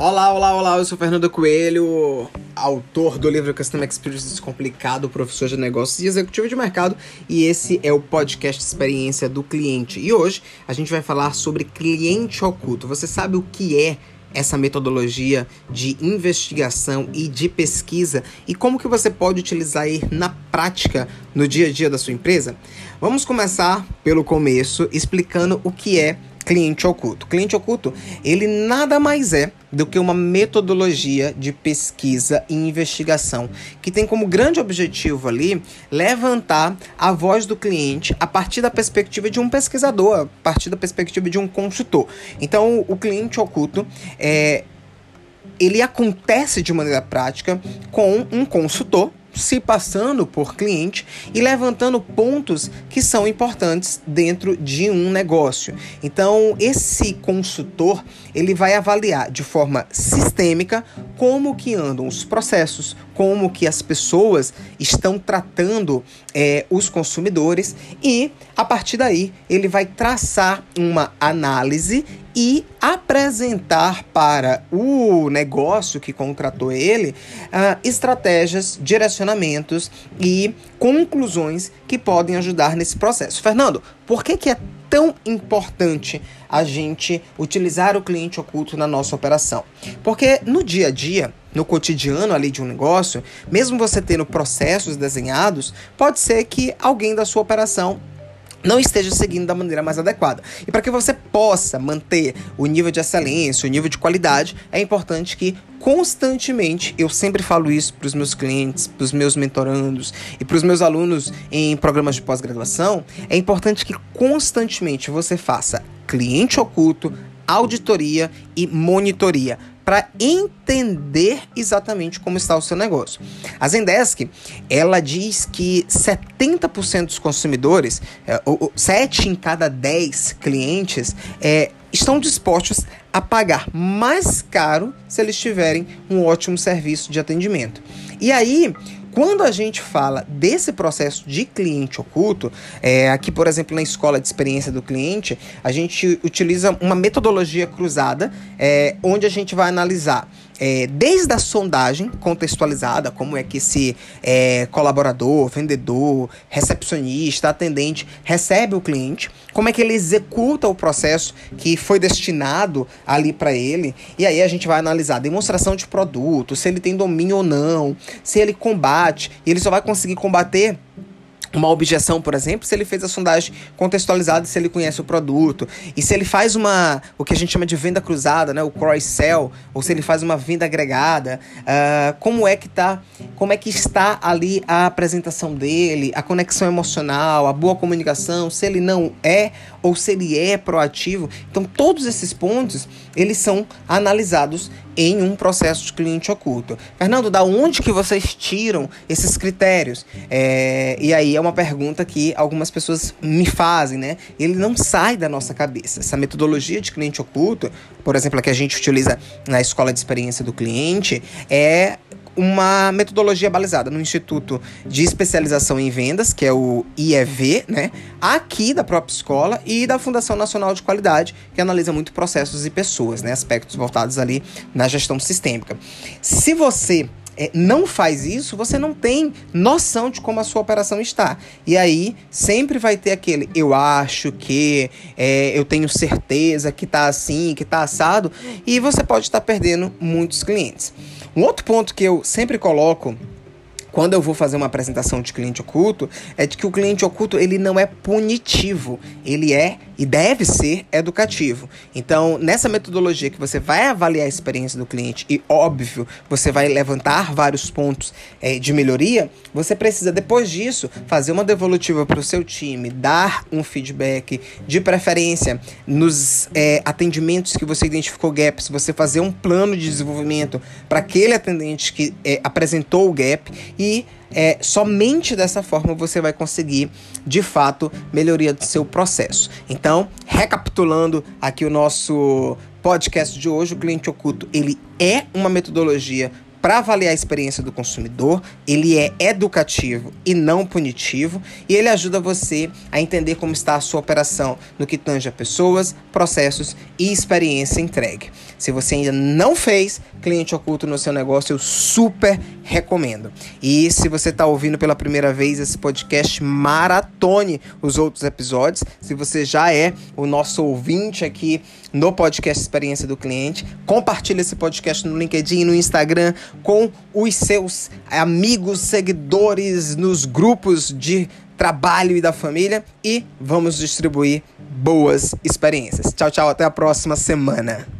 Olá, olá, olá, eu sou Fernando Coelho, autor do livro Customer Experience Descomplicado, professor de negócios e executivo de mercado, e esse é o podcast Experiência do Cliente. E hoje a gente vai falar sobre cliente oculto. Você sabe o que é essa metodologia de investigação e de pesquisa e como que você pode utilizar aí na prática no dia a dia da sua empresa? Vamos começar pelo começo explicando o que é cliente oculto. Cliente oculto, ele nada mais é do que uma metodologia de pesquisa e investigação que tem como grande objetivo ali levantar a voz do cliente a partir da perspectiva de um pesquisador, a partir da perspectiva de um consultor. Então, o cliente oculto é ele acontece de maneira prática com um consultor se passando por cliente e levantando pontos que são importantes dentro de um negócio. Então, esse consultor, ele vai avaliar de forma sistêmica como que andam os processos, como que as pessoas estão tratando é, os consumidores e, a partir daí, ele vai traçar uma análise e apresentar para o negócio que contratou ele uh, estratégias, direcionamentos e conclusões que podem ajudar nesse processo. Fernando, por que, que é tão importante a gente utilizar o cliente oculto na nossa operação? Porque no dia a dia, no cotidiano ali de um negócio, mesmo você tendo processos desenhados, pode ser que alguém da sua operação não esteja seguindo da maneira mais adequada. E para que você possa manter o nível de excelência, o nível de qualidade, é importante que constantemente, eu sempre falo isso para os meus clientes, para os meus mentorandos e para os meus alunos em programas de pós-graduação, é importante que constantemente você faça cliente oculto, auditoria e monitoria para entender exatamente como está o seu negócio. A Zendesk, ela diz que 70% dos consumidores, é, 7 em cada 10 clientes, é, estão dispostos a pagar mais caro se eles tiverem um ótimo serviço de atendimento. E aí, quando a gente fala desse processo de cliente oculto, é, aqui, por exemplo, na escola de experiência do cliente, a gente utiliza uma metodologia cruzada, é, onde a gente vai analisar é, desde a sondagem contextualizada, como é que esse é, colaborador, vendedor, recepcionista, atendente recebe o cliente, como é que ele executa o processo que foi destinado ali para ele, e aí a gente vai analisar a demonstração de produto, se ele tem domínio ou não, se ele combate, e ele só vai conseguir combater uma objeção, por exemplo, se ele fez a sondagem contextualizada, se ele conhece o produto, e se ele faz uma, o que a gente chama de venda cruzada, né, o cross-sell, ou se ele faz uma venda agregada, uh, como é que tá, como é que está ali a apresentação dele, a conexão emocional, a boa comunicação, se ele não é ou se ele é proativo. Então, todos esses pontos, eles são analisados em um processo de cliente oculto. Fernando, da onde que vocês tiram esses critérios? É, e aí é uma pergunta que algumas pessoas me fazem, né? Ele não sai da nossa cabeça. Essa metodologia de cliente oculto, por exemplo, a que a gente utiliza na escola de experiência do cliente, é uma metodologia balizada no Instituto de Especialização em Vendas, que é o IEV, né? Aqui da própria escola e da Fundação Nacional de Qualidade, que analisa muito processos e pessoas, né? Aspectos voltados ali na gestão sistêmica. Se você é, não faz isso, você não tem noção de como a sua operação está. E aí sempre vai ter aquele eu acho que, é, eu tenho certeza que tá assim, que tá assado, e você pode estar perdendo muitos clientes. Um outro ponto que eu sempre coloco quando eu vou fazer uma apresentação de cliente oculto, é de que o cliente oculto ele não é punitivo, ele é e deve ser educativo. Então, nessa metodologia que você vai avaliar a experiência do cliente e, óbvio, você vai levantar vários pontos é, de melhoria, você precisa, depois disso, fazer uma devolutiva para o seu time, dar um feedback, de preferência nos é, atendimentos que você identificou gaps, você fazer um plano de desenvolvimento para aquele atendente que é, apresentou o gap e é, somente dessa forma você vai conseguir, de fato, melhoria do seu processo. Então, recapitulando aqui o nosso podcast de hoje, o cliente oculto, ele é uma metodologia para avaliar a experiência do consumidor, ele é educativo e não punitivo, e ele ajuda você a entender como está a sua operação no que tange a pessoas, processos e experiência entregue. Se você ainda não fez cliente oculto no seu negócio, eu super recomendo. E se você está ouvindo pela primeira vez esse podcast, maratone os outros episódios. Se você já é o nosso ouvinte aqui no podcast Experiência do Cliente, compartilhe esse podcast no LinkedIn, no Instagram, com os seus amigos, seguidores, nos grupos de trabalho e da família e vamos distribuir boas experiências. Tchau, tchau, até a próxima semana.